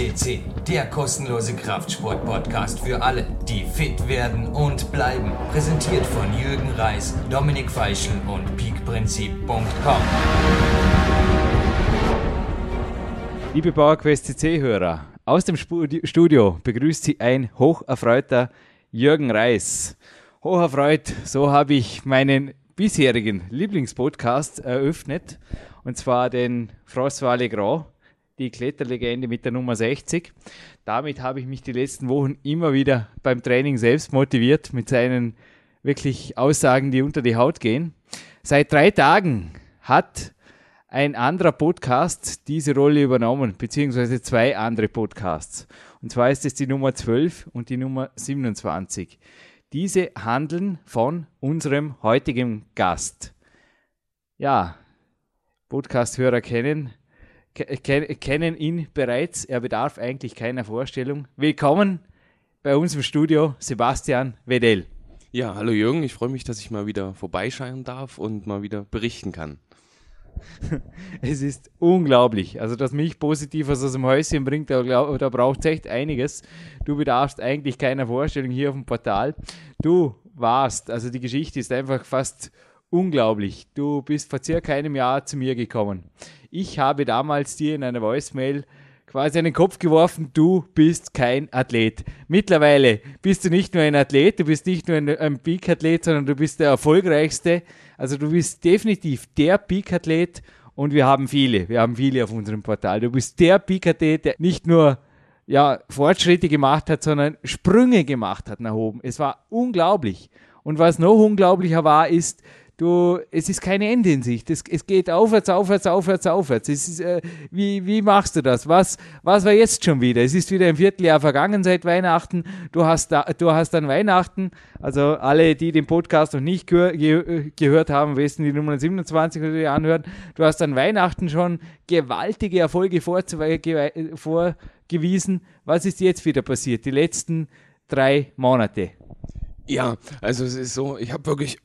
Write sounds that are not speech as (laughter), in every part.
CC, der kostenlose Kraftsport-Podcast für alle, die fit werden und bleiben. Präsentiert von Jürgen Reis, Dominik Feischl und peakprinzip.com. Liebe PowerQuest CC-Hörer, aus dem Studio begrüßt Sie ein hocherfreuter Jürgen Reis. Hocherfreut, so habe ich meinen bisherigen Lieblingspodcast eröffnet, und zwar den François Legrand die Kletterlegende mit der Nummer 60. Damit habe ich mich die letzten Wochen immer wieder beim Training selbst motiviert mit seinen wirklich Aussagen, die unter die Haut gehen. Seit drei Tagen hat ein anderer Podcast diese Rolle übernommen, beziehungsweise zwei andere Podcasts. Und zwar ist es die Nummer 12 und die Nummer 27. Diese handeln von unserem heutigen Gast. Ja, Podcast-Hörer kennen kennen ihn bereits. Er bedarf eigentlich keiner Vorstellung. Willkommen bei uns im Studio, Sebastian Wedell. Ja, hallo Jürgen, ich freue mich, dass ich mal wieder vorbeischauen darf und mal wieder berichten kann. (laughs) es ist unglaublich. Also, dass mich positiv aus dem Häuschen bringt, da, da braucht es echt einiges. Du bedarfst eigentlich keiner Vorstellung hier auf dem Portal. Du warst, also die Geschichte ist einfach fast unglaublich. Du bist vor circa einem Jahr zu mir gekommen. Ich habe damals dir in einer Voicemail quasi einen Kopf geworfen, du bist kein Athlet. Mittlerweile bist du nicht nur ein Athlet, du bist nicht nur ein, ein Peak-Athlet, sondern du bist der erfolgreichste. Also du bist definitiv der Peak-Athlet und wir haben viele, wir haben viele auf unserem Portal. Du bist der Peak-Athlet, der nicht nur ja, Fortschritte gemacht hat, sondern Sprünge gemacht hat nach oben. Es war unglaublich. Und was noch unglaublicher war, ist, du, es ist kein Ende in Sicht. Es, es geht aufwärts, aufwärts, aufwärts, aufwärts. Es ist, äh, wie, wie machst du das? Was, was war jetzt schon wieder? Es ist wieder ein Vierteljahr vergangen seit Weihnachten. Du hast, da, du hast dann Weihnachten. Also alle, die den Podcast noch nicht gehör, ge, gehört haben, wissen die Nummer 27 natürlich anhören. Du hast an Weihnachten schon gewaltige Erfolge vorgewiesen. Was ist jetzt wieder passiert? Die letzten drei Monate. Ja, also es ist so, ich habe wirklich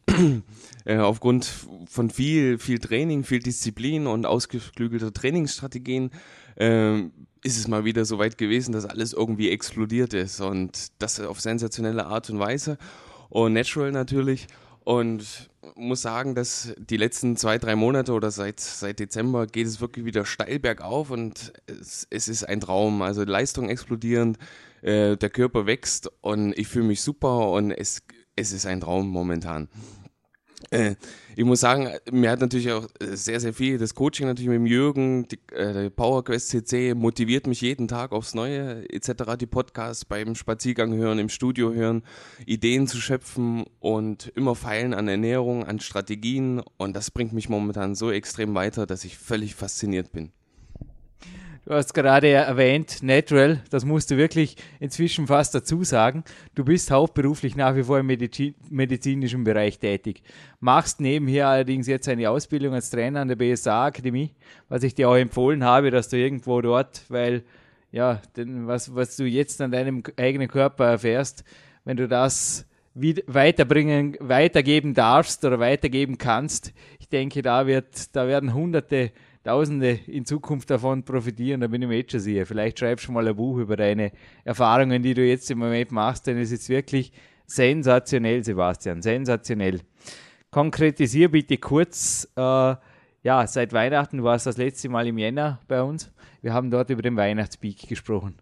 äh, aufgrund von viel, viel Training, viel Disziplin und ausgeklügelter Trainingsstrategien äh, ist es mal wieder so weit gewesen, dass alles irgendwie explodiert ist und das auf sensationelle Art und Weise und natural natürlich und muss sagen, dass die letzten zwei, drei Monate oder seit, seit Dezember geht es wirklich wieder steil bergauf und es, es ist ein Traum. Also Leistung explodierend, äh, der Körper wächst und ich fühle mich super und es, es ist ein Traum momentan. Äh, ich muss sagen, mir hat natürlich auch sehr, sehr viel das Coaching natürlich mit dem Jürgen, die, äh, PowerQuest CC motiviert mich jeden Tag aufs Neue, etc. Die Podcasts beim Spaziergang hören, im Studio hören, Ideen zu schöpfen und immer feilen an Ernährung, an Strategien und das bringt mich momentan so extrem weiter, dass ich völlig fasziniert bin. Du hast gerade erwähnt, Natural, das musst du wirklich inzwischen fast dazu sagen. Du bist hauptberuflich nach wie vor im Medizin medizinischen Bereich tätig. Machst nebenher allerdings jetzt eine Ausbildung als Trainer an der BSA Akademie, was ich dir auch empfohlen habe, dass du irgendwo dort, weil ja, denn was, was du jetzt an deinem eigenen Körper erfährst, wenn du das weiterbringen, weitergeben darfst oder weitergeben kannst, ich denke, da wird, da werden hunderte Tausende in Zukunft davon profitieren, da bin ich mir jetzt schon sicher. Vielleicht schreibst du mal ein Buch über deine Erfahrungen, die du jetzt im Moment machst, denn es ist wirklich sensationell, Sebastian, sensationell. Konkretisier bitte kurz, äh, ja, seit Weihnachten war es das letzte Mal im Jänner bei uns. Wir haben dort über den Weihnachtspeak gesprochen.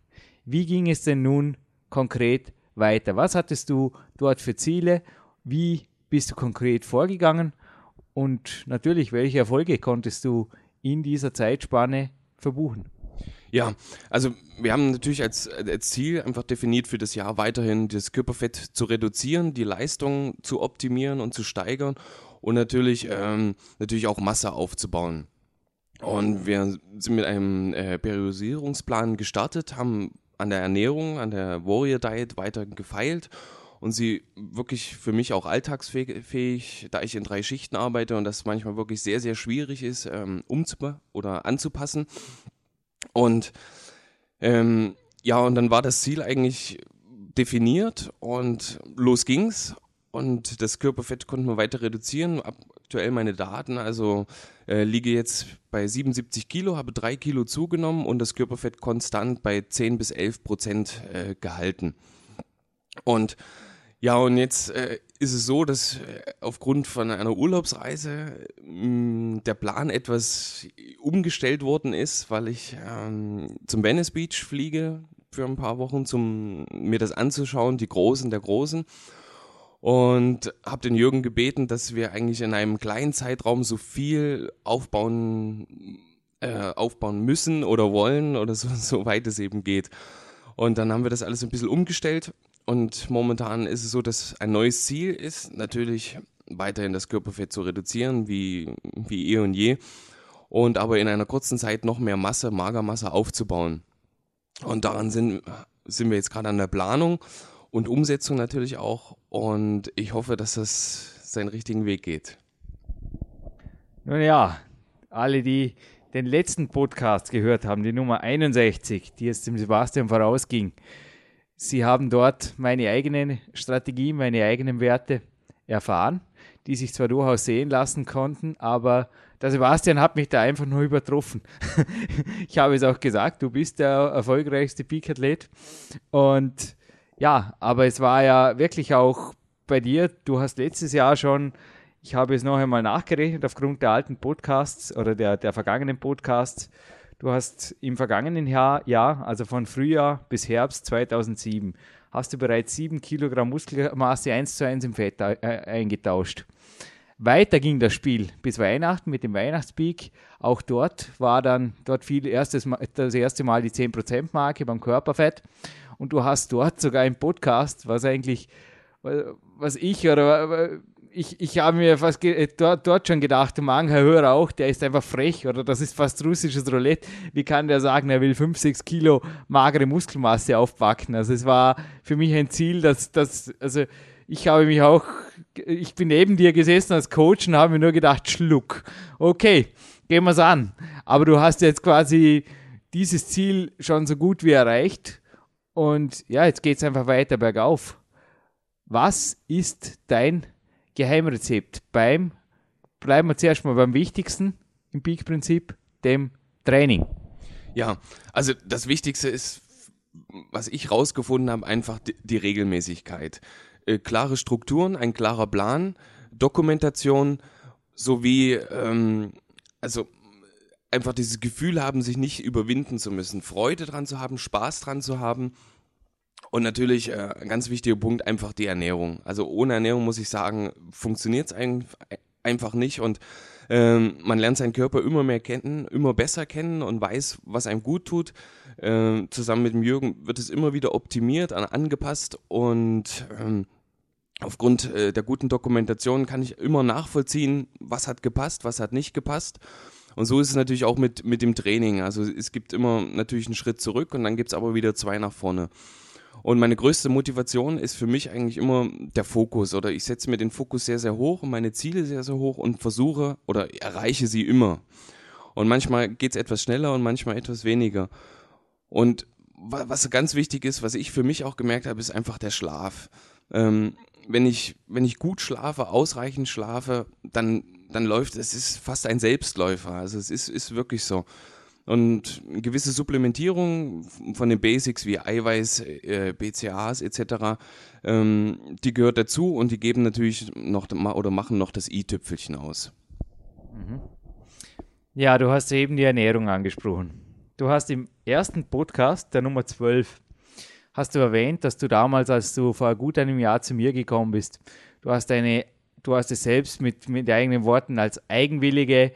Wie ging es denn nun konkret weiter? Was hattest du dort für Ziele? Wie bist du konkret vorgegangen? Und natürlich, welche Erfolge konntest du in dieser Zeitspanne verbuchen? Ja, also wir haben natürlich als, als Ziel einfach definiert für das Jahr weiterhin das Körperfett zu reduzieren, die Leistung zu optimieren und zu steigern und natürlich, ähm, natürlich auch Masse aufzubauen. Und wir sind mit einem äh, Periodisierungsplan gestartet, haben an der Ernährung, an der Warrior Diet weiter gefeilt und sie wirklich für mich auch alltagsfähig, da ich in drei Schichten arbeite und das manchmal wirklich sehr, sehr schwierig ist, ähm, umzupassen oder anzupassen. Und ähm, ja, und dann war das Ziel eigentlich definiert und los ging's. und das Körperfett konnten wir weiter reduzieren. Aktuell meine Daten, also äh, liege jetzt bei 77 Kilo, habe drei Kilo zugenommen und das Körperfett konstant bei 10 bis 11 Prozent äh, gehalten. Und ja, und jetzt äh, ist es so, dass äh, aufgrund von einer Urlaubsreise mh, mm, der Plan etwas umgestellt worden ist, weil ich ähm, zum Venice Beach fliege für ein paar Wochen, um mir das anzuschauen, die Großen der Großen. Und habe den Jürgen gebeten, dass wir eigentlich in einem kleinen Zeitraum so viel aufbauen, äh, aufbauen müssen oder wollen oder so, (laughs) so weit es eben geht. Und dann haben wir das alles ein bisschen umgestellt und momentan ist es so, dass ein neues Ziel ist, natürlich weiterhin das Körperfett zu reduzieren, wie, wie eh und je, und aber in einer kurzen Zeit noch mehr Masse, Magermasse aufzubauen. Und daran sind, sind wir jetzt gerade an der Planung und Umsetzung natürlich auch. Und ich hoffe, dass das seinen richtigen Weg geht. Nun ja, alle, die den letzten Podcast gehört haben, die Nummer 61, die es dem Sebastian vorausging, Sie haben dort meine eigene Strategie, meine eigenen Werte erfahren, die sich zwar durchaus sehen lassen konnten, aber der Sebastian hat mich da einfach nur übertroffen. (laughs) ich habe es auch gesagt, du bist der erfolgreichste Peak-Athlet. Und ja, aber es war ja wirklich auch bei dir, du hast letztes Jahr schon, ich habe es noch einmal nachgerechnet aufgrund der alten Podcasts oder der, der vergangenen Podcasts, Du hast im vergangenen Jahr, Jahr, also von Frühjahr bis Herbst 2007, hast du bereits 7 Kilogramm Muskelmasse 1 zu 1 im Fett äh, eingetauscht. Weiter ging das Spiel bis Weihnachten mit dem Weihnachtspeak. Auch dort war dann, dort fiel erstes, das erste Mal die 10%-Marke beim Körperfett. Und du hast dort sogar im Podcast, was eigentlich, was ich oder ich, ich habe mir fast äh, dort, dort schon gedacht, Mann, Herr Hörer auch, der ist einfach frech oder das ist fast russisches Roulette. Wie kann der sagen, er will 5, 6 Kilo magere Muskelmasse aufpacken? Also es war für mich ein Ziel, dass, dass also ich habe mich auch, ich bin neben dir gesessen als Coach und habe mir nur gedacht, Schluck. Okay, gehen wir es an. Aber du hast jetzt quasi dieses Ziel schon so gut wie erreicht. Und ja, jetzt geht es einfach weiter bergauf. Was ist dein Geheimrezept beim, bleiben wir zuerst mal beim Wichtigsten im Peak-Prinzip, dem Training. Ja, also das Wichtigste ist, was ich rausgefunden habe, einfach die, die Regelmäßigkeit. Äh, klare Strukturen, ein klarer Plan, Dokumentation sowie, ähm, also einfach dieses Gefühl haben, sich nicht überwinden zu müssen, Freude dran zu haben, Spaß dran zu haben und natürlich äh, ein ganz wichtiger Punkt, einfach die Ernährung. Also ohne Ernährung muss ich sagen, funktioniert es ein, einfach nicht und ähm, man lernt seinen Körper immer mehr kennen, immer besser kennen und weiß, was einem gut tut. Ähm, zusammen mit dem Jürgen wird es immer wieder optimiert, angepasst und ähm, aufgrund äh, der guten Dokumentation kann ich immer nachvollziehen, was hat gepasst, was hat nicht gepasst. Und so ist es natürlich auch mit, mit dem Training. Also es gibt immer natürlich einen Schritt zurück und dann gibt es aber wieder zwei nach vorne. Und meine größte Motivation ist für mich eigentlich immer der Fokus oder ich setze mir den Fokus sehr, sehr hoch und meine Ziele sehr, sehr hoch und versuche oder erreiche sie immer. Und manchmal geht es etwas schneller und manchmal etwas weniger. Und was ganz wichtig ist, was ich für mich auch gemerkt habe, ist einfach der Schlaf. Ähm, wenn ich, wenn ich gut schlafe, ausreichend schlafe, dann, dann läuft es, ist fast ein Selbstläufer. Also es ist, ist wirklich so. Und eine gewisse Supplementierung von den Basics wie Eiweiß, äh, BCAAs etc., ähm, die gehört dazu und die geben natürlich noch oder machen noch das i-Tüpfelchen aus. Mhm. Ja, du hast eben die Ernährung angesprochen. Du hast im ersten Podcast, der Nummer 12, hast du erwähnt, dass du damals, als du vor gut einem Jahr zu mir gekommen bist, du hast eine, du hast es selbst mit, mit eigenen Worten als eigenwillige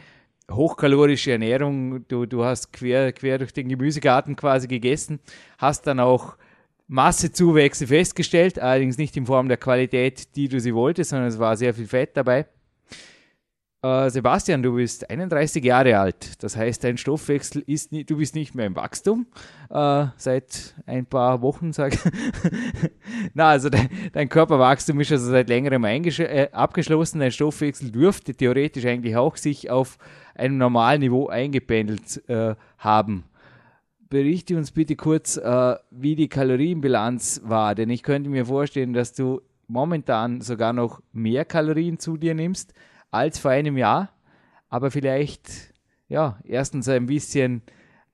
hochkalorische Ernährung, du, du hast quer, quer durch den Gemüsegarten quasi gegessen, hast dann auch Massezuwächse festgestellt, allerdings nicht in Form der Qualität, die du sie wolltest, sondern es war sehr viel Fett dabei. Äh, Sebastian, du bist 31 Jahre alt. Das heißt, dein Stoffwechsel ist nie, du bist nicht mehr im Wachstum. Äh, seit ein paar Wochen, sag (laughs) Na, also dein, dein, Körperwachstum ist also seit längerem äh, abgeschlossen. Dein Stoffwechsel dürfte theoretisch eigentlich auch sich auf einem normalen Niveau eingependelt äh, haben. Berichte uns bitte kurz, äh, wie die Kalorienbilanz war, denn ich könnte mir vorstellen, dass du momentan sogar noch mehr Kalorien zu dir nimmst als vor einem Jahr, aber vielleicht ja, erstens ein bisschen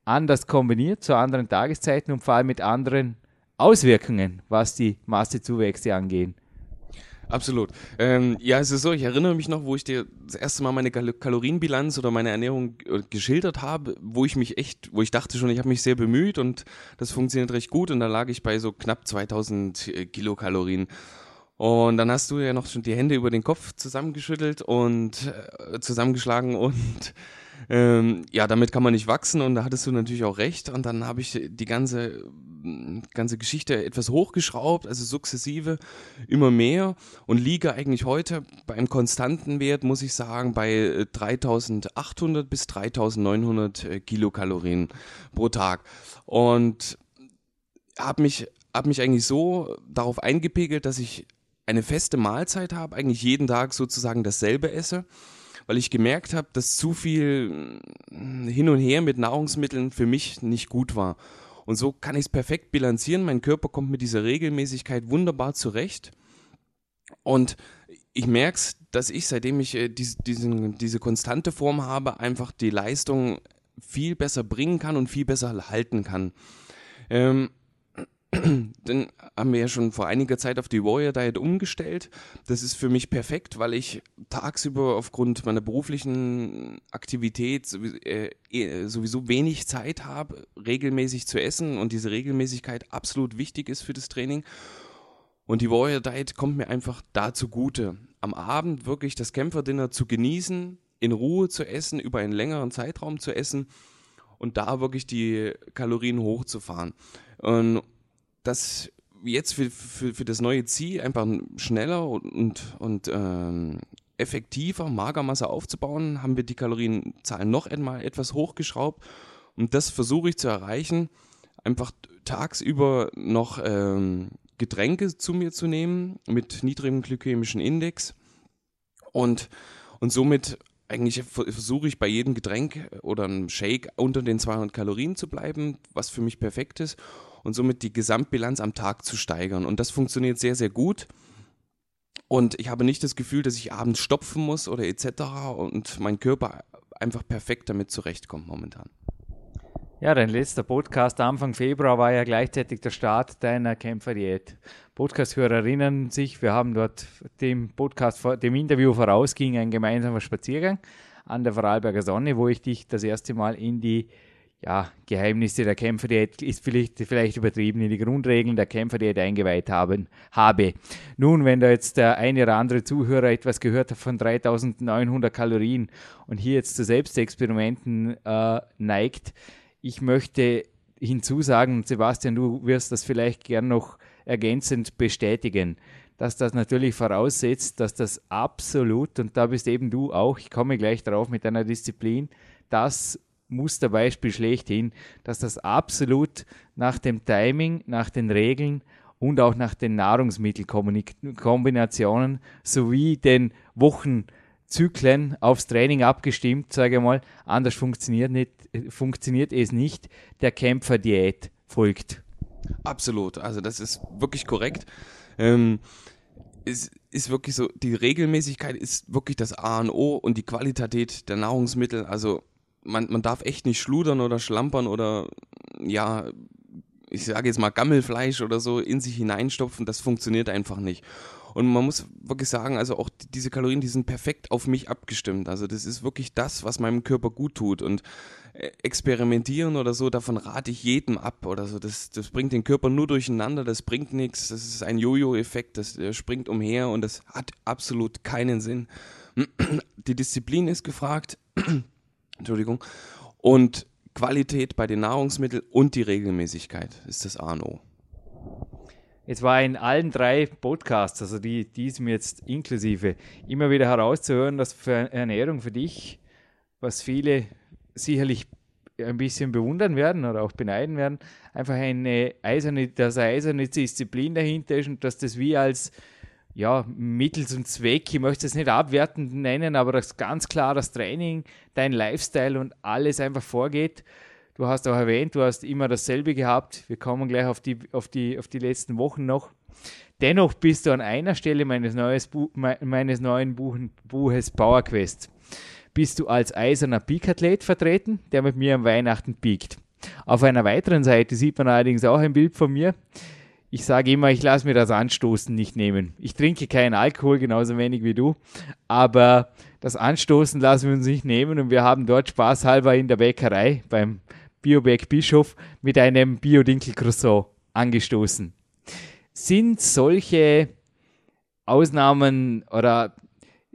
anders kombiniert zu anderen Tageszeiten und vor allem mit anderen Auswirkungen, was die Massezuwächse angehen. Absolut. Ähm, ja, es ist so, ich erinnere mich noch, wo ich dir das erste Mal meine Kal Kalorienbilanz oder meine Ernährung äh, geschildert habe, wo ich mich echt, wo ich dachte schon, ich habe mich sehr bemüht und das funktioniert recht gut und da lag ich bei so knapp 2000 äh, Kilokalorien. Und dann hast du ja noch schon die Hände über den Kopf zusammengeschüttelt und äh, zusammengeschlagen und ähm, ja, damit kann man nicht wachsen und da hattest du natürlich auch recht. Und dann habe ich die ganze, ganze Geschichte etwas hochgeschraubt, also sukzessive immer mehr und liege eigentlich heute bei einem konstanten Wert, muss ich sagen, bei 3800 bis 3900 äh, Kilokalorien pro Tag. Und habe mich, hab mich eigentlich so darauf eingepegelt, dass ich eine feste Mahlzeit habe, eigentlich jeden Tag sozusagen dasselbe esse weil ich gemerkt habe, dass zu viel hm, hin und her mit Nahrungsmitteln für mich nicht gut war. Und so kann ich es perfekt bilanzieren. Mein Körper kommt mit dieser Regelmäßigkeit wunderbar zurecht. Und ich merke es, dass ich, seitdem ich äh, diese, diesen, diese konstante Form habe, einfach die Leistung viel besser bringen kann und viel besser halten kann. Ähm, (clears throat) dann haben wir ja schon vor einiger Zeit auf die Warrior Diet umgestellt. Das ist für mich perfekt, weil ich tagsüber aufgrund meiner beruflichen Aktivität äh, eh, sowieso wenig Zeit habe, regelmäßig zu essen und diese Regelmäßigkeit absolut wichtig ist für das Training. Und die Warrior Diet kommt mir einfach dazu gute, am Abend wirklich das Kämpferdinner zu genießen, in Ruhe zu essen, über einen längeren Zeitraum zu essen und da wirklich die Kalorien hochzufahren. Und das jetzt für, für, für das neue Ziel einfach schneller und, und ähm, effektiver Magermasse aufzubauen, haben wir die Kalorienzahl noch einmal etwas hochgeschraubt. Und das versuche ich zu erreichen, einfach tagsüber noch ähm, Getränke zu mir zu nehmen mit niedrigem glykämischen Index und, und somit eigentlich versuche ich bei jedem Getränk oder einem Shake unter den 200 Kalorien zu bleiben, was für mich perfekt ist und somit die Gesamtbilanz am Tag zu steigern. Und das funktioniert sehr, sehr gut. Und ich habe nicht das Gefühl, dass ich abends stopfen muss oder etc. und mein Körper einfach perfekt damit zurechtkommt momentan. Ja, dein letzter Podcast Anfang Februar war ja gleichzeitig der Start deiner Kämpferdiät. Podcast-Hörer erinnern sich, wir haben dort dem Podcast, dem Interview vorausging ein gemeinsamer Spaziergang an der Vorarlberger Sonne, wo ich dich das erste Mal in die ja, Geheimnisse der Kämpferdiät ist vielleicht, vielleicht übertrieben, in die Grundregeln der Kämpferdiät eingeweiht haben, habe. Nun, wenn da jetzt der eine oder andere Zuhörer etwas gehört hat von 3900 Kalorien und hier jetzt zu Selbstexperimenten äh, neigt, ich möchte hinzusagen, Sebastian, du wirst das vielleicht gern noch ergänzend bestätigen, dass das natürlich voraussetzt, dass das absolut, und da bist eben du auch, ich komme gleich darauf mit deiner Disziplin, das Musterbeispiel schlechthin, dass das absolut nach dem Timing, nach den Regeln und auch nach den Nahrungsmittelkombinationen sowie den Wochenzyklen aufs Training abgestimmt, sage ich mal. Anders funktioniert, nicht, funktioniert es nicht. Der Kämpferdiät folgt. Absolut, also das ist wirklich korrekt. Ähm, es ist wirklich so, die Regelmäßigkeit ist wirklich das A und O und die Qualität der Nahrungsmittel. Also man, man darf echt nicht schludern oder schlampern oder ja, ich sage jetzt mal Gammelfleisch oder so in sich hineinstopfen, das funktioniert einfach nicht. Und man muss wirklich sagen, also auch diese Kalorien, die sind perfekt auf mich abgestimmt. Also das ist wirklich das, was meinem Körper gut tut. Und äh, experimentieren oder so, davon rate ich jedem ab oder so. Das, das bringt den Körper nur durcheinander, das bringt nichts. Das ist ein Jojo-Effekt, das springt umher und das hat absolut keinen Sinn. Die Disziplin ist gefragt. Entschuldigung. Und Qualität bei den Nahrungsmitteln und die Regelmäßigkeit ist das A und O. Es war in allen drei Podcasts, also die, diesem jetzt inklusive, immer wieder herauszuhören, dass für Ernährung für dich, was viele sicherlich ein bisschen bewundern werden oder auch beneiden werden, einfach eine eiserne, dass eine eiserne Disziplin dahinter ist und dass das wie als ja, Mittel zum Zweck, ich möchte es nicht abwertend nennen, aber dass ganz klar das Training, dein Lifestyle und alles einfach vorgeht. Du hast auch erwähnt, du hast immer dasselbe gehabt. Wir kommen gleich auf die, auf die, auf die letzten Wochen noch. Dennoch bist du an einer Stelle meines, neues Bu meines neuen Buch Buches Power Quest bist du als eiserner Peak-Athlet vertreten, der mit mir am Weihnachten piekt. Auf einer weiteren Seite sieht man allerdings auch ein Bild von mir. Ich sage immer, ich lasse mir das Anstoßen nicht nehmen. Ich trinke keinen Alkohol, genauso wenig wie du, aber das Anstoßen lassen wir uns nicht nehmen und wir haben dort spaßhalber in der Bäckerei beim Bioberg Bischof mit einem Bio-Dinkel-Croissant angestoßen. Sind solche Ausnahmen oder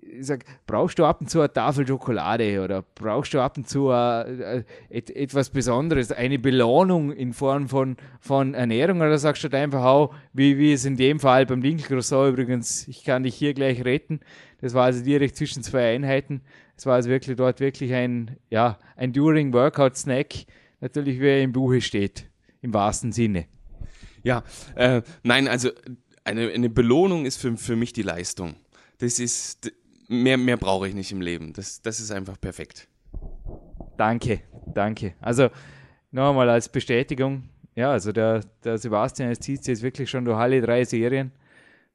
ich sag, brauchst du ab und zu eine Tafel Schokolade oder brauchst du ab und zu äh, et, etwas Besonderes, eine Belohnung in Form von, von Ernährung oder sagst du halt einfach auch, wie, wie es in dem Fall beim Dinkelcroissant übrigens, ich kann dich hier gleich retten, das war also direkt zwischen zwei Einheiten, es war also wirklich dort wirklich ein, ja, ein During Workout Snack, natürlich wie er im Buche steht, im wahrsten Sinne. Ja, äh, nein, also eine, eine Belohnung ist für, für mich die Leistung. Das ist, mehr, mehr brauche ich nicht im Leben. Das, das ist einfach perfekt. Danke, danke. Also nochmal als Bestätigung, ja, also der, der Sebastian jetzt zieht jetzt wirklich schon durch alle drei Serien.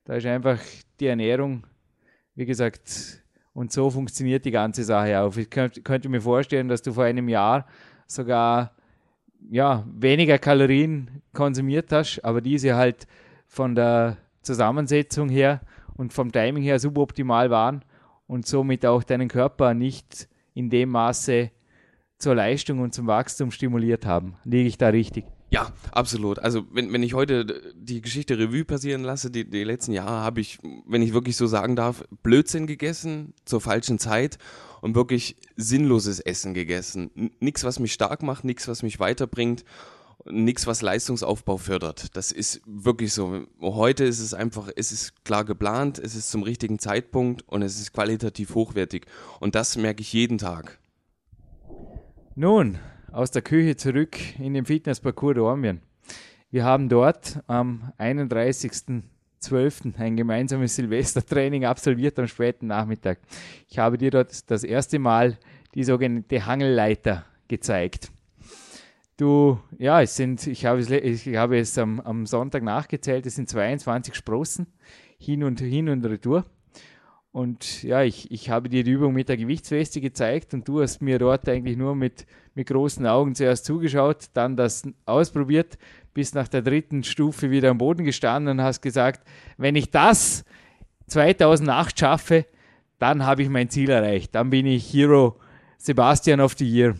Da ist einfach die Ernährung, wie gesagt, und so funktioniert die ganze Sache auch. Ich könnte, könnte mir vorstellen, dass du vor einem Jahr sogar ja, weniger Kalorien konsumiert hast, aber diese halt von der Zusammensetzung her und vom Timing her suboptimal waren und somit auch deinen Körper nicht in dem Maße zur Leistung und zum Wachstum stimuliert haben. Liege ich da richtig? Ja, absolut. Also wenn, wenn ich heute die Geschichte Revue passieren lasse, die, die letzten Jahre habe ich, wenn ich wirklich so sagen darf, Blödsinn gegessen zur falschen Zeit und wirklich sinnloses Essen gegessen. Nichts, was mich stark macht, nichts, was mich weiterbringt nichts, was Leistungsaufbau fördert. Das ist wirklich so. Heute ist es einfach, es ist klar geplant, es ist zum richtigen Zeitpunkt und es ist qualitativ hochwertig. Und das merke ich jeden Tag. Nun, aus der Küche zurück in den Fitnessparcours Dormien. Wir haben dort am 31.12. ein gemeinsames Silvestertraining absolviert am späten Nachmittag. Ich habe dir dort das erste Mal die sogenannte Hangelleiter gezeigt. Du, ja, es sind, ich habe es, ich habe es am, am Sonntag nachgezählt, es sind 22 Sprossen hin und hin und retour. Und ja, ich, ich habe dir die Übung mit der Gewichtsweste gezeigt und du hast mir dort eigentlich nur mit, mit großen Augen zuerst zugeschaut, dann das ausprobiert, bis nach der dritten Stufe wieder am Boden gestanden und hast gesagt, wenn ich das 2008 schaffe, dann habe ich mein Ziel erreicht. Dann bin ich Hero Sebastian of the Year.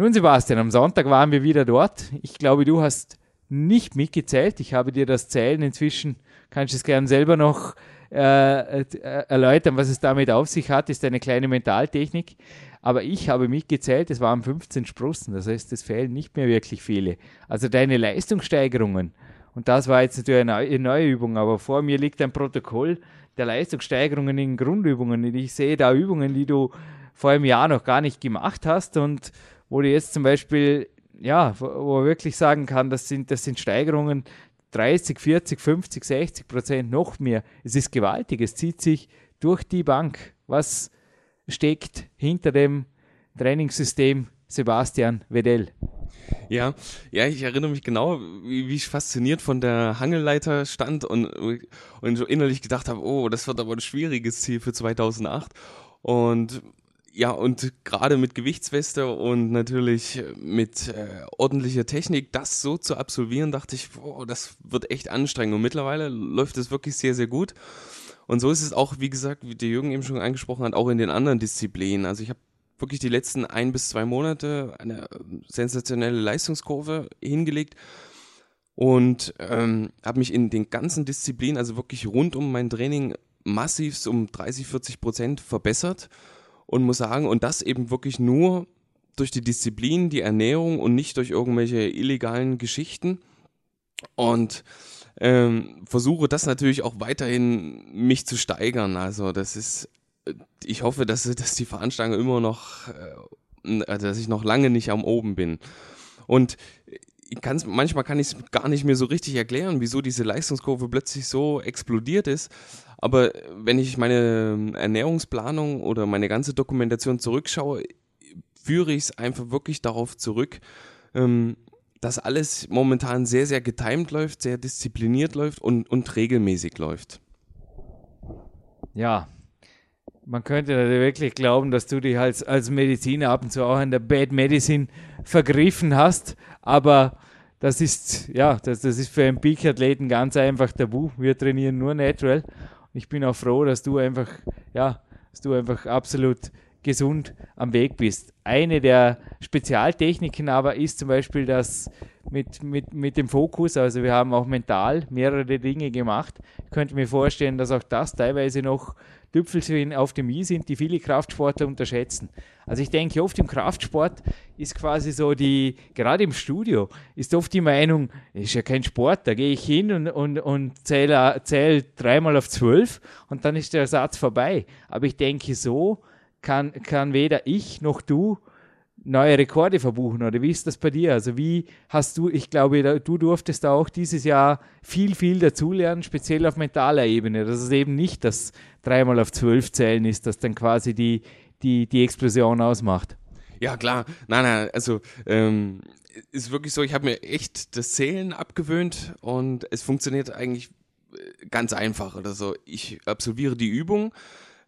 Nun, Sebastian, am Sonntag waren wir wieder dort. Ich glaube, du hast nicht mitgezählt. Ich habe dir das Zählen inzwischen, kannst du es gerne selber noch äh, äh, erläutern, was es damit auf sich hat, ist eine kleine Mentaltechnik. Aber ich habe mitgezählt, es waren 15 Sprossen, das heißt, es fehlen nicht mehr wirklich viele. Also deine Leistungssteigerungen, und das war jetzt natürlich eine neue Übung, aber vor mir liegt ein Protokoll der Leistungssteigerungen in Grundübungen. Und ich sehe da Übungen, die du vor einem Jahr noch gar nicht gemacht hast und wo du jetzt zum Beispiel, ja, wo man wirklich sagen kann, das sind, das sind Steigerungen 30, 40, 50, 60 Prozent noch mehr. Es ist gewaltig, es zieht sich durch die Bank. Was steckt hinter dem Trainingssystem Sebastian Wedell? Ja, ja, ich erinnere mich genau, wie, wie ich fasziniert von der Hangelleiter stand und, und so innerlich gedacht habe, oh, das wird aber ein schwieriges Ziel für 2008. Und ja, und gerade mit Gewichtsweste und natürlich mit äh, ordentlicher Technik, das so zu absolvieren, dachte ich, boah, das wird echt anstrengend. Und mittlerweile läuft es wirklich sehr, sehr gut. Und so ist es auch, wie gesagt, wie der Jürgen eben schon angesprochen hat, auch in den anderen Disziplinen. Also ich habe wirklich die letzten ein bis zwei Monate eine sensationelle Leistungskurve hingelegt und ähm, habe mich in den ganzen Disziplinen, also wirklich rund um mein Training, massiv um 30, 40 Prozent verbessert und muss sagen, und das eben wirklich nur durch die Disziplin, die Ernährung und nicht durch irgendwelche illegalen Geschichten. Und ähm, versuche das natürlich auch weiterhin mich zu steigern. Also das ist, ich hoffe, dass, dass die Veranstaltung immer noch, äh, dass ich noch lange nicht am oben bin. Und kann's, manchmal kann ich es gar nicht mehr so richtig erklären, wieso diese Leistungskurve plötzlich so explodiert ist. Aber wenn ich meine Ernährungsplanung oder meine ganze Dokumentation zurückschaue, führe ich es einfach wirklich darauf zurück, ähm, dass alles momentan sehr, sehr getimed läuft, sehr diszipliniert läuft und, und regelmäßig läuft. Ja, man könnte wirklich glauben, dass du dich als, als Mediziner ab und zu auch an der Bad Medicine vergriffen hast, aber das ist, ja, das, das ist für einen Peak-Athleten ganz einfach tabu. Wir trainieren nur natural. Ich bin auch froh, dass du einfach, ja, dass du einfach absolut gesund am Weg bist. Eine der Spezialtechniken aber ist zum Beispiel das mit, mit, mit dem Fokus, also wir haben auch mental mehrere Dinge gemacht. Ich könnte mir vorstellen, dass auch das teilweise noch Tüpfelchen auf dem i sind, die viele Kraftsportler unterschätzen. Also ich denke oft im Kraftsport ist quasi so die, gerade im Studio, ist oft die Meinung, ist ja kein Sport, da gehe ich hin und, und, und zähle, zähle dreimal auf zwölf und dann ist der Satz vorbei. Aber ich denke so, kann, kann weder ich noch du neue Rekorde verbuchen oder wie ist das bei dir? Also wie hast du, ich glaube, du durftest auch dieses Jahr viel, viel dazulernen, speziell auf mentaler Ebene, dass es eben nicht das dreimal auf zwölf Zählen ist, das dann quasi die, die, die Explosion ausmacht. Ja, klar. Nein, nein, also ähm, ist wirklich so, ich habe mir echt das Zählen abgewöhnt und es funktioniert eigentlich äh, ganz einfach oder so. Ich absolviere die Übung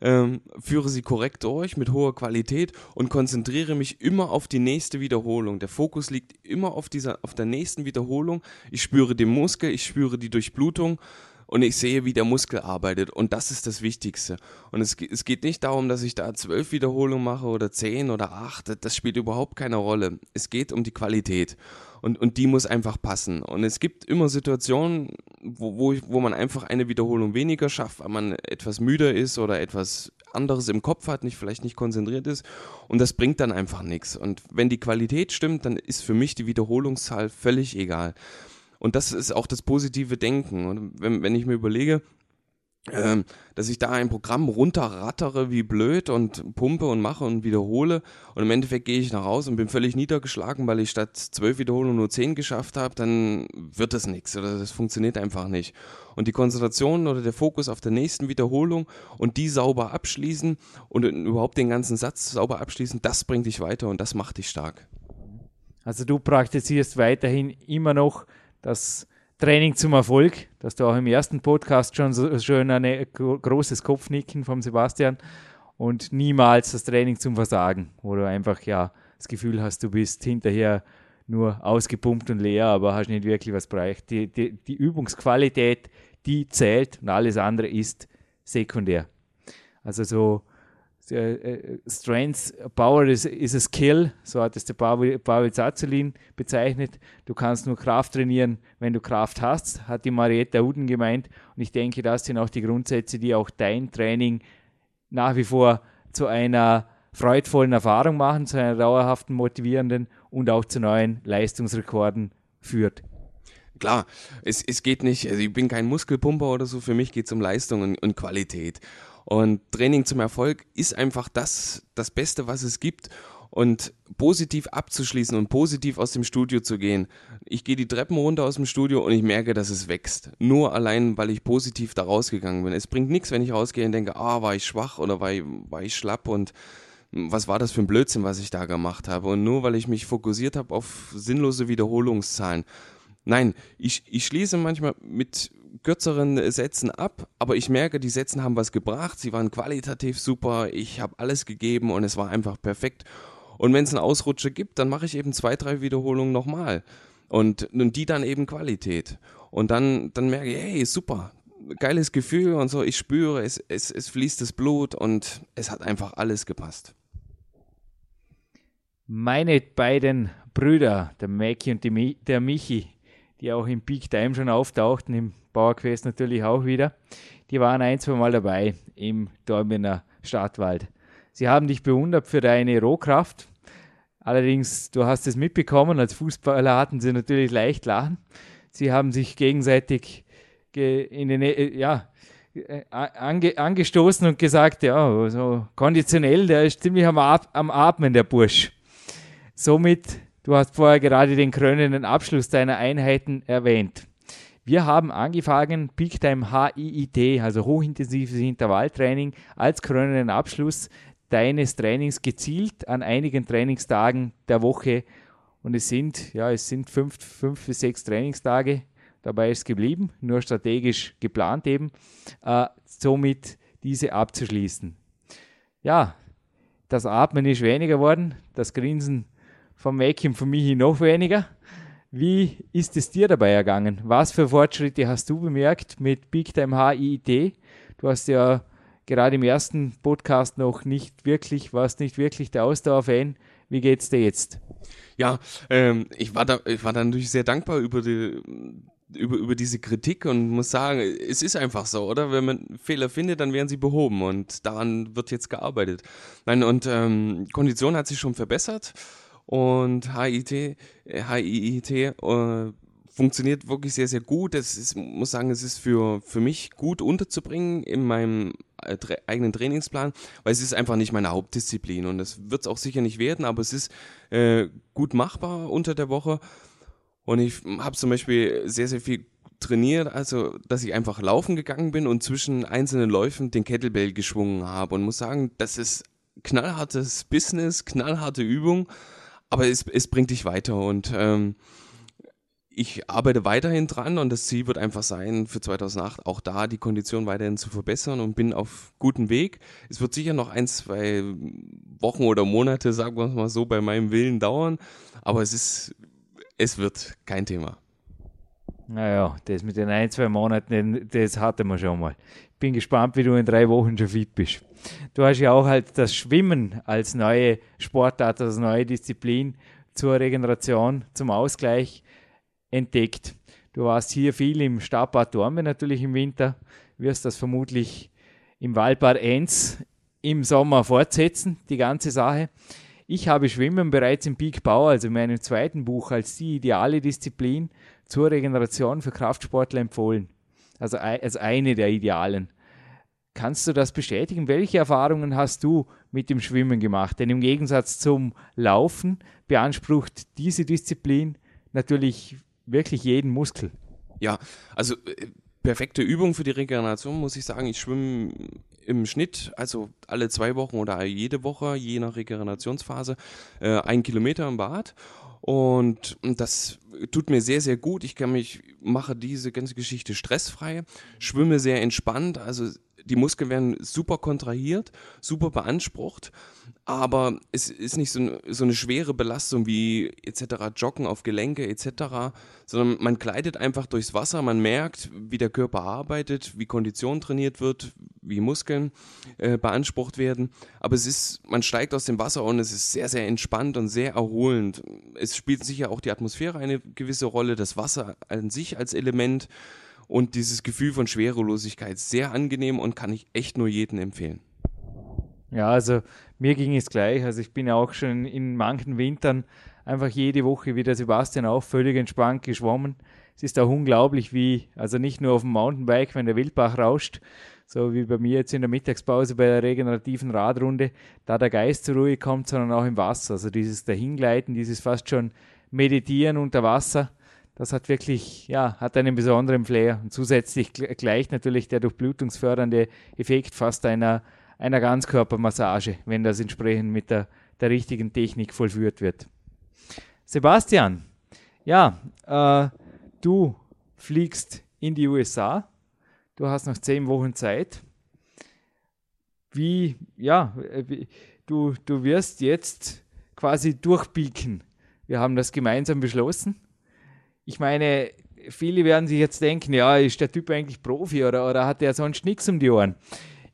ähm, führe sie korrekt durch mit hoher Qualität und konzentriere mich immer auf die nächste Wiederholung. Der Fokus liegt immer auf dieser, auf der nächsten Wiederholung. Ich spüre den Muskel, ich spüre die Durchblutung und ich sehe, wie der Muskel arbeitet. Und das ist das Wichtigste. Und es, es geht nicht darum, dass ich da zwölf Wiederholungen mache oder zehn oder acht. Das spielt überhaupt keine Rolle. Es geht um die Qualität und, und die muss einfach passen. Und es gibt immer Situationen, wo, wo, wo man einfach eine Wiederholung weniger schafft, weil man etwas müder ist oder etwas anderes im Kopf hat, nicht vielleicht nicht konzentriert ist und das bringt dann einfach nichts. Und wenn die Qualität stimmt, dann ist für mich die Wiederholungszahl völlig egal. Und das ist auch das positive Denken. Und wenn, wenn ich mir überlege, ähm, dass ich da ein Programm runterrattere wie blöd und pumpe und mache und wiederhole und im Endeffekt gehe ich nach Hause und bin völlig niedergeschlagen, weil ich statt zwölf Wiederholungen nur zehn geschafft habe, dann wird das nichts oder das funktioniert einfach nicht. Und die Konzentration oder der Fokus auf der nächsten Wiederholung und die sauber abschließen und überhaupt den ganzen Satz sauber abschließen, das bringt dich weiter und das macht dich stark. Also du praktizierst weiterhin immer noch das Training zum Erfolg, dass du auch im ersten Podcast schon so schön ein großes Kopfnicken vom Sebastian und niemals das Training zum Versagen, wo du einfach ja das Gefühl hast, du bist hinterher nur ausgepumpt und leer, aber hast nicht wirklich was bereicht. Die, die, die Übungsqualität, die zählt und alles andere ist sekundär. Also so Strength Power is, is a skill, so hat es der Pavel, Pavel Zazulin bezeichnet. Du kannst nur Kraft trainieren, wenn du Kraft hast, hat die Marietta Uden gemeint. Und ich denke, das sind auch die Grundsätze, die auch dein Training nach wie vor zu einer freudvollen Erfahrung machen, zu einer dauerhaften, motivierenden und auch zu neuen Leistungsrekorden führt. Klar, es, es geht nicht, also ich bin kein Muskelpumper oder so, für mich geht es um Leistung und, und Qualität. Und Training zum Erfolg ist einfach das, das Beste, was es gibt. Und positiv abzuschließen und positiv aus dem Studio zu gehen. Ich gehe die Treppen runter aus dem Studio und ich merke, dass es wächst. Nur allein, weil ich positiv da rausgegangen bin. Es bringt nichts, wenn ich rausgehe und denke, ah, war ich schwach oder war ich, war ich schlapp und was war das für ein Blödsinn, was ich da gemacht habe. Und nur weil ich mich fokussiert habe auf sinnlose Wiederholungszahlen. Nein, ich, ich schließe manchmal mit kürzeren Sätzen ab, aber ich merke, die Sätze haben was gebracht, sie waren qualitativ super, ich habe alles gegeben und es war einfach perfekt. Und wenn es einen Ausrutscher gibt, dann mache ich eben zwei, drei Wiederholungen nochmal. Und, und die dann eben Qualität. Und dann, dann merke ich, hey, super, geiles Gefühl und so, ich spüre, es, es, es fließt das Blut und es hat einfach alles gepasst. Meine beiden Brüder, der Mackie und die, der Michi, die auch im Peak Time schon auftauchten, im Bauerquest natürlich auch wieder. Die waren ein, zwei Mal dabei im Dormener Stadtwald. Sie haben dich bewundert für deine Rohkraft. Allerdings, du hast es mitbekommen, als Fußballer hatten sie natürlich leicht lachen. Sie haben sich gegenseitig in den, äh, ja, äh, ange, angestoßen und gesagt, ja, so konditionell, der ist ziemlich am, am Atmen, der Bursch. Somit Du hast vorher gerade den krönenden Abschluss deiner Einheiten erwähnt. Wir haben angefangen, Peak Time HIIT, also hochintensives Intervalltraining, als krönenden Abschluss deines Trainings gezielt an einigen Trainingstagen der Woche Und es sind, ja, es sind fünf, fünf bis sechs Trainingstage. Dabei ist geblieben, nur strategisch geplant eben, äh, somit diese abzuschließen. Ja, das Atmen ist weniger geworden, das Grinsen vom Mädchen für mich noch weniger. Wie ist es dir dabei ergangen? Was für Fortschritte hast du bemerkt mit Big Time HIIT? Du hast ja gerade im ersten Podcast noch nicht wirklich, warst nicht wirklich der Ausdauer-Fan. Wie geht's dir jetzt? Ja, ähm, ich war da, ich war da natürlich sehr dankbar über die, über, über diese Kritik und muss sagen, es ist einfach so, oder? Wenn man Fehler findet, dann werden sie behoben und daran wird jetzt gearbeitet. Nein, und ähm, Kondition hat sich schon verbessert und HIT, HIIT äh, funktioniert wirklich sehr, sehr gut. Es ist, muss sagen, es ist für, für mich gut unterzubringen in meinem äh, eigenen Trainingsplan, weil es ist einfach nicht meine Hauptdisziplin und es wird es auch sicher nicht werden, aber es ist äh, gut machbar unter der Woche. Und ich habe zum Beispiel sehr, sehr viel trainiert, also dass ich einfach laufen gegangen bin und zwischen einzelnen Läufen den Kettlebell geschwungen habe und muss sagen, das ist knallhartes Business, knallharte Übung aber es, es bringt dich weiter und ähm, ich arbeite weiterhin dran und das Ziel wird einfach sein, für 2008 auch da die Kondition weiterhin zu verbessern und bin auf gutem Weg. Es wird sicher noch ein, zwei Wochen oder Monate, sagen wir mal so, bei meinem Willen dauern, aber es ist, es wird kein Thema. Naja, das mit den ein, zwei Monaten, das hatten wir schon mal. Bin gespannt, wie du in drei Wochen schon fit bist. Du hast ja auch halt das Schwimmen als neue Sportart, als neue Disziplin zur Regeneration, zum Ausgleich entdeckt. Du warst hier viel im Stadtbad Dorme natürlich im Winter, wirst das vermutlich im Waldbad Enz im Sommer fortsetzen, die ganze Sache. Ich habe Schwimmen bereits im Peak Bau, also in meinem zweiten Buch, als die ideale Disziplin zur Regeneration für Kraftsportler empfohlen. Also als eine der idealen. Kannst du das bestätigen? Welche Erfahrungen hast du mit dem Schwimmen gemacht? Denn im Gegensatz zum Laufen beansprucht diese Disziplin natürlich wirklich jeden Muskel. Ja, also äh, perfekte Übung für die Regeneration, muss ich sagen. Ich schwimme im Schnitt, also alle zwei Wochen oder jede Woche, je nach Regenerationsphase, äh, ein Kilometer im Bad. Und das tut mir sehr, sehr gut. Ich kann mich, mache diese ganze Geschichte stressfrei, schwimme sehr entspannt, also die Muskeln werden super kontrahiert, super beansprucht, aber es ist nicht so, eine, so eine schwere Belastung wie etc. Joggen auf Gelenke etc., sondern man gleitet einfach durchs Wasser, man merkt, wie der Körper arbeitet, wie Kondition trainiert wird, wie Muskeln äh, beansprucht werden, aber es ist, man steigt aus dem Wasser und es ist sehr, sehr entspannt und sehr erholend. Es spielt sicher auch die Atmosphäre eine gewisse Rolle, das Wasser an sich als Element, und dieses Gefühl von Schwerelosigkeit sehr angenehm und kann ich echt nur jedem empfehlen. Ja, also mir ging es gleich. Also ich bin auch schon in manchen Wintern einfach jede Woche wie der Sebastian auch völlig entspannt geschwommen. Es ist auch unglaublich, wie, also nicht nur auf dem Mountainbike, wenn der Wildbach rauscht, so wie bei mir jetzt in der Mittagspause bei der regenerativen Radrunde, da der Geist zur Ruhe kommt, sondern auch im Wasser. Also dieses Dahingleiten, dieses fast schon Meditieren unter Wasser das hat wirklich, ja, hat einen besonderen Flair. Und zusätzlich gleicht natürlich der durchblutungsfördernde Effekt fast einer, einer Ganzkörpermassage, wenn das entsprechend mit der, der richtigen Technik vollführt wird. Sebastian, ja, äh, du fliegst in die USA. Du hast noch zehn Wochen Zeit. Wie, ja, du, du wirst jetzt quasi durchbieken. Wir haben das gemeinsam beschlossen ich meine, viele werden sich jetzt denken, ja, ist der Typ eigentlich Profi oder, oder hat der sonst nichts um die Ohren?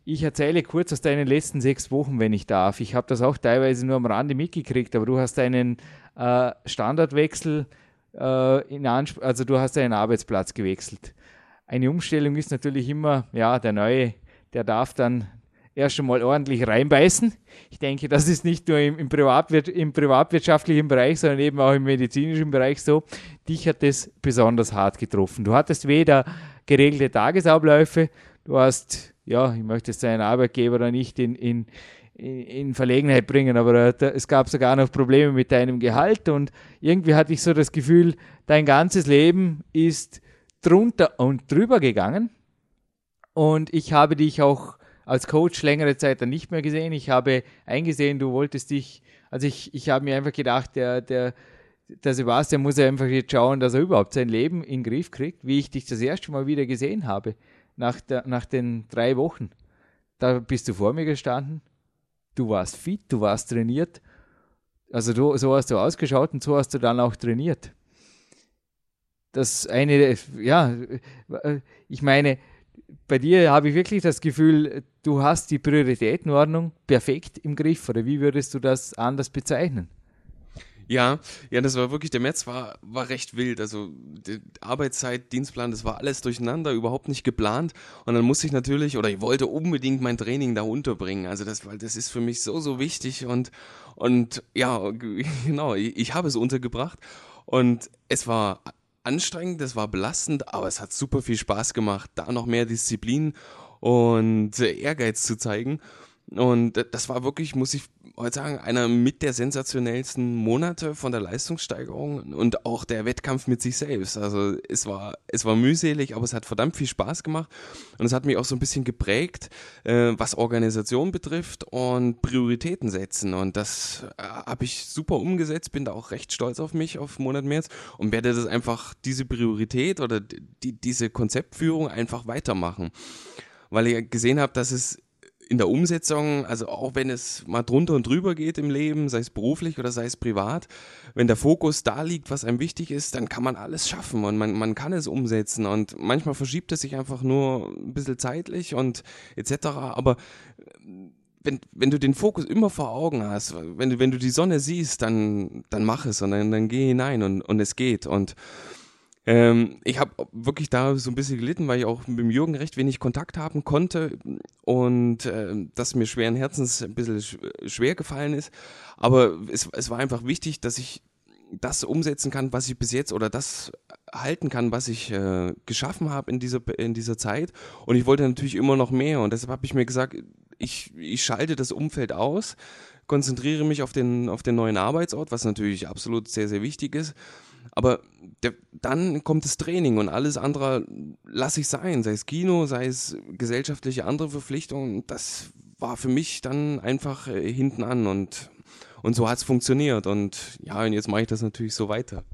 Ich erzähle kurz aus deinen letzten sechs Wochen, wenn ich darf. Ich habe das auch teilweise nur am Rande mitgekriegt, aber du hast einen äh, Standardwechsel äh, in Anspruch, also du hast einen Arbeitsplatz gewechselt. Eine Umstellung ist natürlich immer, ja, der Neue, der darf dann erst einmal ordentlich reinbeißen. Ich denke, das ist nicht nur im, im, Privatwir im privatwirtschaftlichen Bereich, sondern eben auch im medizinischen Bereich so. Dich hat das besonders hart getroffen. Du hattest weder geregelte Tagesabläufe, du hast, ja, ich möchte deinen Arbeitgeber da nicht in, in, in Verlegenheit bringen, aber es gab sogar noch Probleme mit deinem Gehalt und irgendwie hatte ich so das Gefühl, dein ganzes Leben ist drunter und drüber gegangen. Und ich habe dich auch als Coach längere Zeit dann nicht mehr gesehen. Ich habe eingesehen, du wolltest dich, also ich, ich habe mir einfach gedacht, der, der, der Sebastian muss ja einfach jetzt schauen, dass er überhaupt sein Leben in den Griff kriegt, wie ich dich das erste Mal wieder gesehen habe, nach, der, nach den drei Wochen. Da bist du vor mir gestanden, du warst fit, du warst trainiert. Also du, so hast du ausgeschaut und so hast du dann auch trainiert. Das eine, ja, ich meine, bei dir habe ich wirklich das Gefühl, du hast die Prioritätenordnung perfekt im Griff. Oder wie würdest du das anders bezeichnen? Ja, ja, das war wirklich, der März war, war recht wild. Also Arbeitszeit, Dienstplan, das war alles durcheinander, überhaupt nicht geplant. Und dann musste ich natürlich, oder ich wollte unbedingt mein Training da unterbringen. Also das, weil das ist für mich so, so wichtig. Und, und ja, (laughs) genau, ich, ich habe es untergebracht. Und es war anstrengend, es war belastend, aber es hat super viel Spaß gemacht, da noch mehr Disziplin und Ehrgeiz zu zeigen. Und das war wirklich, muss ich heute sagen, einer mit der sensationellsten Monate von der Leistungssteigerung und auch der Wettkampf mit sich selbst. Also es war, es war mühselig, aber es hat verdammt viel Spaß gemacht und es hat mich auch so ein bisschen geprägt, äh, was Organisation betrifft und Prioritäten setzen. Und das äh, habe ich super umgesetzt, bin da auch recht stolz auf mich, auf Monat März und werde das einfach, diese Priorität oder die, diese Konzeptführung einfach weitermachen. Weil ich gesehen habe, dass es in der Umsetzung, also auch wenn es mal drunter und drüber geht im Leben, sei es beruflich oder sei es privat, wenn der Fokus da liegt, was einem wichtig ist, dann kann man alles schaffen und man, man kann es umsetzen und manchmal verschiebt es sich einfach nur ein bisschen zeitlich und etc. Aber wenn, wenn du den Fokus immer vor Augen hast, wenn du, wenn du die Sonne siehst, dann, dann mach es und dann, dann geh hinein und, und es geht und ähm, ich habe wirklich da so ein bisschen gelitten, weil ich auch mit dem Jürgen recht wenig Kontakt haben konnte und äh, das mir schweren Herzens ein bisschen sch schwer gefallen ist. Aber es, es war einfach wichtig, dass ich das umsetzen kann, was ich bis jetzt oder das halten kann, was ich äh, geschaffen habe in dieser, in dieser Zeit. Und ich wollte natürlich immer noch mehr. Und deshalb habe ich mir gesagt, ich, ich schalte das Umfeld aus, konzentriere mich auf den, auf den neuen Arbeitsort, was natürlich absolut sehr, sehr wichtig ist. Aber der, dann kommt das Training und alles andere lasse ich sein, sei es Kino, sei es gesellschaftliche andere Verpflichtungen. Das war für mich dann einfach äh, hinten an und, und so hat es funktioniert. Und ja, und jetzt mache ich das natürlich so weiter.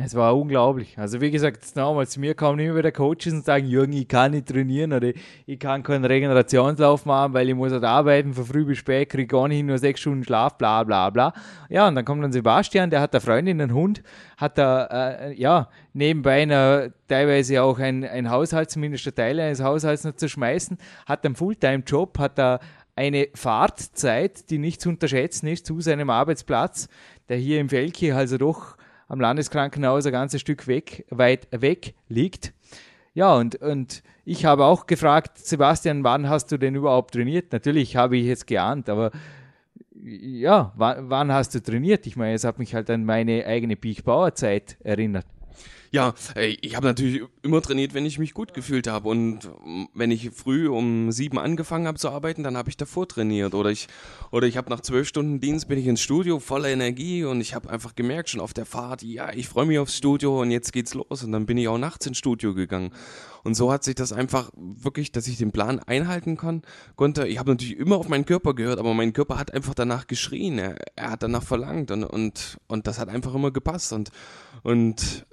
Es war unglaublich. Also wie gesagt, damals zu mir kamen immer wieder Coaches und sagen, Jürgen, ich kann nicht trainieren oder ich kann keinen Regenerationslauf machen, weil ich muss halt arbeiten, von früh bis spät, kriege gar nicht nur sechs Stunden Schlaf, bla bla bla. Ja, und dann kommt dann Sebastian, der hat eine Freundin, einen Hund, hat da, äh, ja, nebenbei eine, teilweise auch ein, ein Haushalt, zumindest der Teil eines Haushalts noch zu schmeißen, hat einen Fulltime-Job, hat da eine Fahrtzeit, die nicht zu unterschätzen ist, zu seinem Arbeitsplatz, der hier im Felki also doch am Landeskrankenhaus ein ganzes Stück weg, weit weg liegt. Ja, und, und ich habe auch gefragt, Sebastian, wann hast du denn überhaupt trainiert? Natürlich habe ich jetzt geahnt, aber ja, wann, wann hast du trainiert? Ich meine, es hat mich halt an meine eigene Peak Power Zeit erinnert. Ja, ich habe natürlich immer trainiert, wenn ich mich gut gefühlt habe. Und wenn ich früh um sieben angefangen habe zu arbeiten, dann habe ich davor trainiert. Oder ich, oder ich habe nach zwölf Stunden Dienst bin ich ins Studio voller Energie und ich habe einfach gemerkt schon auf der Fahrt, ja, ich freue mich aufs Studio und jetzt geht's los. Und dann bin ich auch nachts ins Studio gegangen. Und so hat sich das einfach wirklich, dass ich den Plan einhalten kann, konnte. Ich habe natürlich immer auf meinen Körper gehört, aber mein Körper hat einfach danach geschrien. Er, er hat danach verlangt und, und, und das hat einfach immer gepasst. Und, und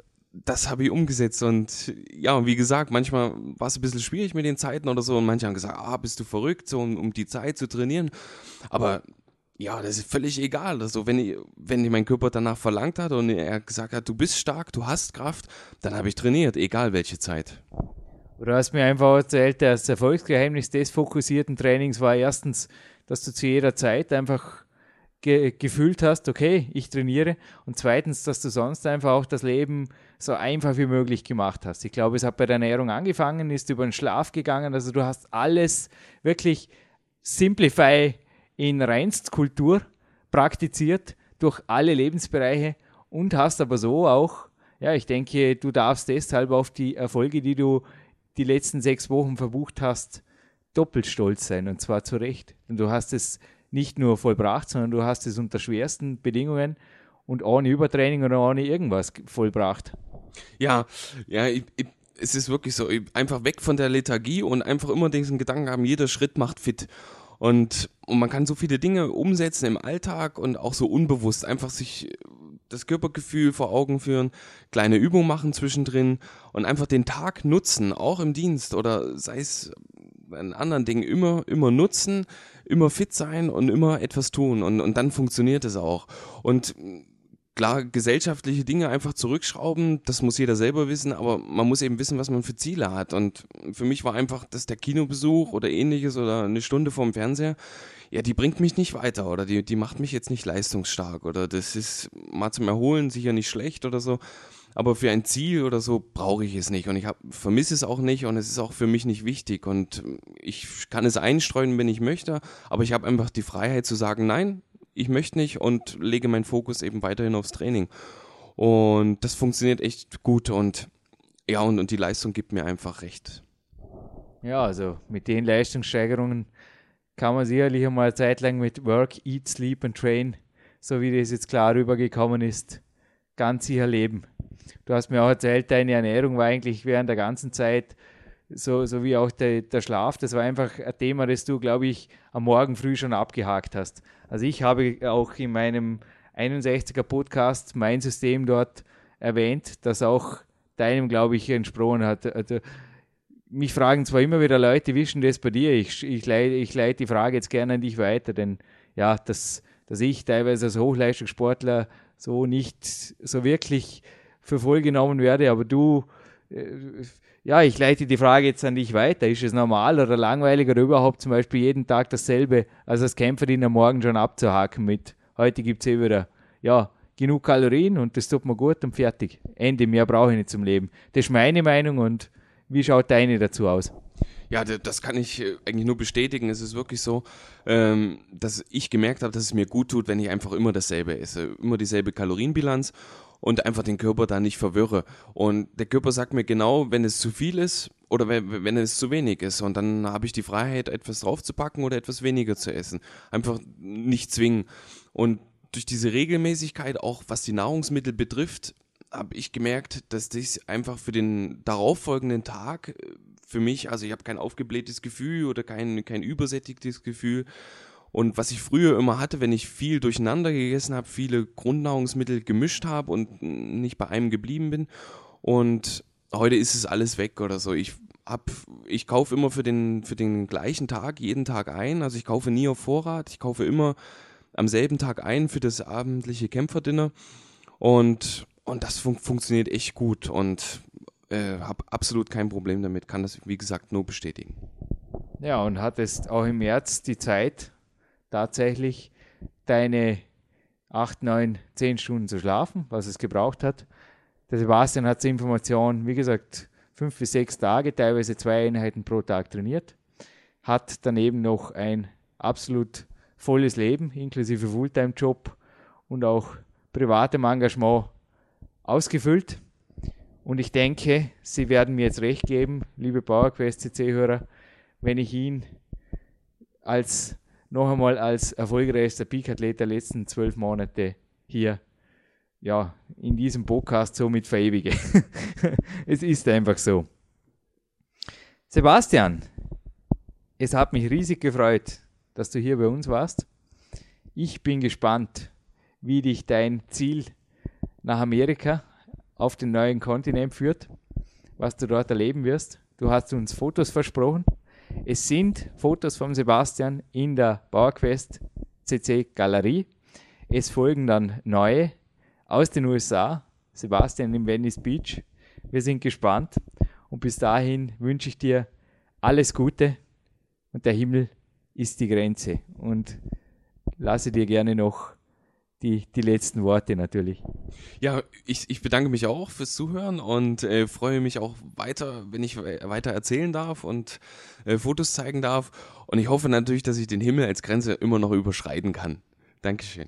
das habe ich umgesetzt und ja, wie gesagt, manchmal war es ein bisschen schwierig mit den Zeiten oder so und manche haben gesagt, ah, bist du verrückt, so um, um die Zeit zu trainieren. Aber ja, das ist völlig egal. Also wenn ich, wenn mein Körper danach verlangt hat und er gesagt hat, du bist stark, du hast Kraft, dann habe ich trainiert, egal welche Zeit. Du hast mir einfach erzählt, das Erfolgsgeheimnis des fokussierten Trainings war erstens, dass du zu jeder Zeit einfach ge gefühlt hast, okay, ich trainiere. Und zweitens, dass du sonst einfach auch das Leben so einfach wie möglich gemacht hast. Ich glaube, es hat bei der Ernährung angefangen, ist über den Schlaf gegangen. Also du hast alles wirklich Simplify in Reinstkultur praktiziert durch alle Lebensbereiche und hast aber so auch, ja, ich denke, du darfst deshalb auf die Erfolge, die du die letzten sechs Wochen verbucht hast, doppelt stolz sein und zwar zu Recht. Und du hast es nicht nur vollbracht, sondern du hast es unter schwersten Bedingungen und ohne Übertraining oder ohne irgendwas vollbracht. Ja, ja, ich, ich, es ist wirklich so, einfach weg von der Lethargie und einfach immer diesen Gedanken haben, jeder Schritt macht fit. Und, und man kann so viele Dinge umsetzen im Alltag und auch so unbewusst einfach sich das Körpergefühl vor Augen führen, kleine Übungen machen zwischendrin und einfach den Tag nutzen, auch im Dienst oder sei es an anderen Dingen, immer, immer nutzen, immer fit sein und immer etwas tun und, und dann funktioniert es auch. Und klar, gesellschaftliche Dinge einfach zurückschrauben, das muss jeder selber wissen, aber man muss eben wissen, was man für Ziele hat. Und für mich war einfach, dass der Kinobesuch oder ähnliches oder eine Stunde vorm Fernseher, ja, die bringt mich nicht weiter oder die, die macht mich jetzt nicht leistungsstark oder das ist mal zum Erholen sicher nicht schlecht oder so. Aber für ein Ziel oder so brauche ich es nicht und ich vermisse es auch nicht und es ist auch für mich nicht wichtig und ich kann es einstreuen, wenn ich möchte, aber ich habe einfach die Freiheit zu sagen, nein, ich möchte nicht und lege meinen Fokus eben weiterhin aufs Training. Und das funktioniert echt gut und ja, und, und die Leistung gibt mir einfach recht. Ja, also mit den Leistungssteigerungen kann man sicherlich einmal eine Zeit lang mit Work, Eat, Sleep and Train, so wie das jetzt klar rübergekommen ist, ganz sicher leben. Du hast mir auch erzählt, deine Ernährung war eigentlich während der ganzen Zeit so, so wie auch der, der Schlaf, das war einfach ein Thema, das du, glaube ich, am Morgen früh schon abgehakt hast. Also ich habe auch in meinem 61er Podcast mein System dort erwähnt, das auch deinem, glaube ich, entsprochen hat. Also, mich fragen zwar immer wieder Leute, wie ist das bei dir? Ich, ich, leite, ich leite die Frage jetzt gerne an dich weiter, denn ja, dass, dass ich teilweise als Hochleistungssportler so nicht so wirklich für voll genommen werde, aber du äh, ja, ich leite die Frage jetzt an dich weiter. Ist es normal oder langweilig oder überhaupt zum Beispiel jeden Tag dasselbe, als als Kämpferin am Morgen schon abzuhaken mit, heute gibt es eh wieder, ja, genug Kalorien und das tut mir gut und fertig. Ende, mehr brauche ich nicht zum Leben. Das ist meine Meinung und wie schaut deine dazu aus? Ja, das kann ich äh, eigentlich nur bestätigen. Es ist wirklich so, ähm, dass ich gemerkt habe, dass es mir gut tut, wenn ich einfach immer dasselbe esse. Immer dieselbe Kalorienbilanz und einfach den Körper da nicht verwirre. Und der Körper sagt mir genau, wenn es zu viel ist oder wenn, wenn es zu wenig ist. Und dann habe ich die Freiheit, etwas draufzupacken oder etwas weniger zu essen. Einfach nicht zwingen. Und durch diese Regelmäßigkeit, auch was die Nahrungsmittel betrifft, habe ich gemerkt, dass das einfach für den darauffolgenden Tag äh, für mich, also ich habe kein aufgeblähtes Gefühl oder kein, kein übersättigtes Gefühl, und was ich früher immer hatte, wenn ich viel durcheinander gegessen habe, viele Grundnahrungsmittel gemischt habe und nicht bei einem geblieben bin. Und heute ist es alles weg oder so. Ich hab, ich kaufe immer für den, für den gleichen Tag, jeden Tag ein. Also ich kaufe nie auf Vorrat. Ich kaufe immer am selben Tag ein für das abendliche Kämpferdinner. Und, und das fun funktioniert echt gut und äh, habe absolut kein Problem damit. Kann das, wie gesagt, nur bestätigen. Ja, und hattest auch im März die Zeit, tatsächlich deine 8, 9, 10 Stunden zu schlafen, was es gebraucht hat. Der Sebastian hat die Information, wie gesagt, fünf bis sechs Tage, teilweise zwei Einheiten pro Tag trainiert, hat daneben noch ein absolut volles Leben, inklusive Fulltime-Job und auch privatem Engagement ausgefüllt. Und ich denke, Sie werden mir jetzt recht geben, liebe PowerQuest CC-Hörer, wenn ich ihn als noch einmal als erfolgreichster Peak-Athlet der letzten zwölf Monate hier ja, in diesem Podcast somit verewige. (laughs) es ist einfach so. Sebastian, es hat mich riesig gefreut, dass du hier bei uns warst. Ich bin gespannt, wie dich dein Ziel nach Amerika auf den neuen Kontinent führt, was du dort erleben wirst. Du hast uns Fotos versprochen. Es sind Fotos von Sebastian in der PowerQuest CC Galerie. Es folgen dann neue aus den USA. Sebastian im Venice Beach. Wir sind gespannt und bis dahin wünsche ich dir alles Gute und der Himmel ist die Grenze. Und lasse dir gerne noch die, die letzten Worte natürlich. Ja, ich, ich bedanke mich auch fürs Zuhören und äh, freue mich auch weiter, wenn ich weiter erzählen darf und äh, Fotos zeigen darf. Und ich hoffe natürlich, dass ich den Himmel als Grenze immer noch überschreiten kann. Dankeschön.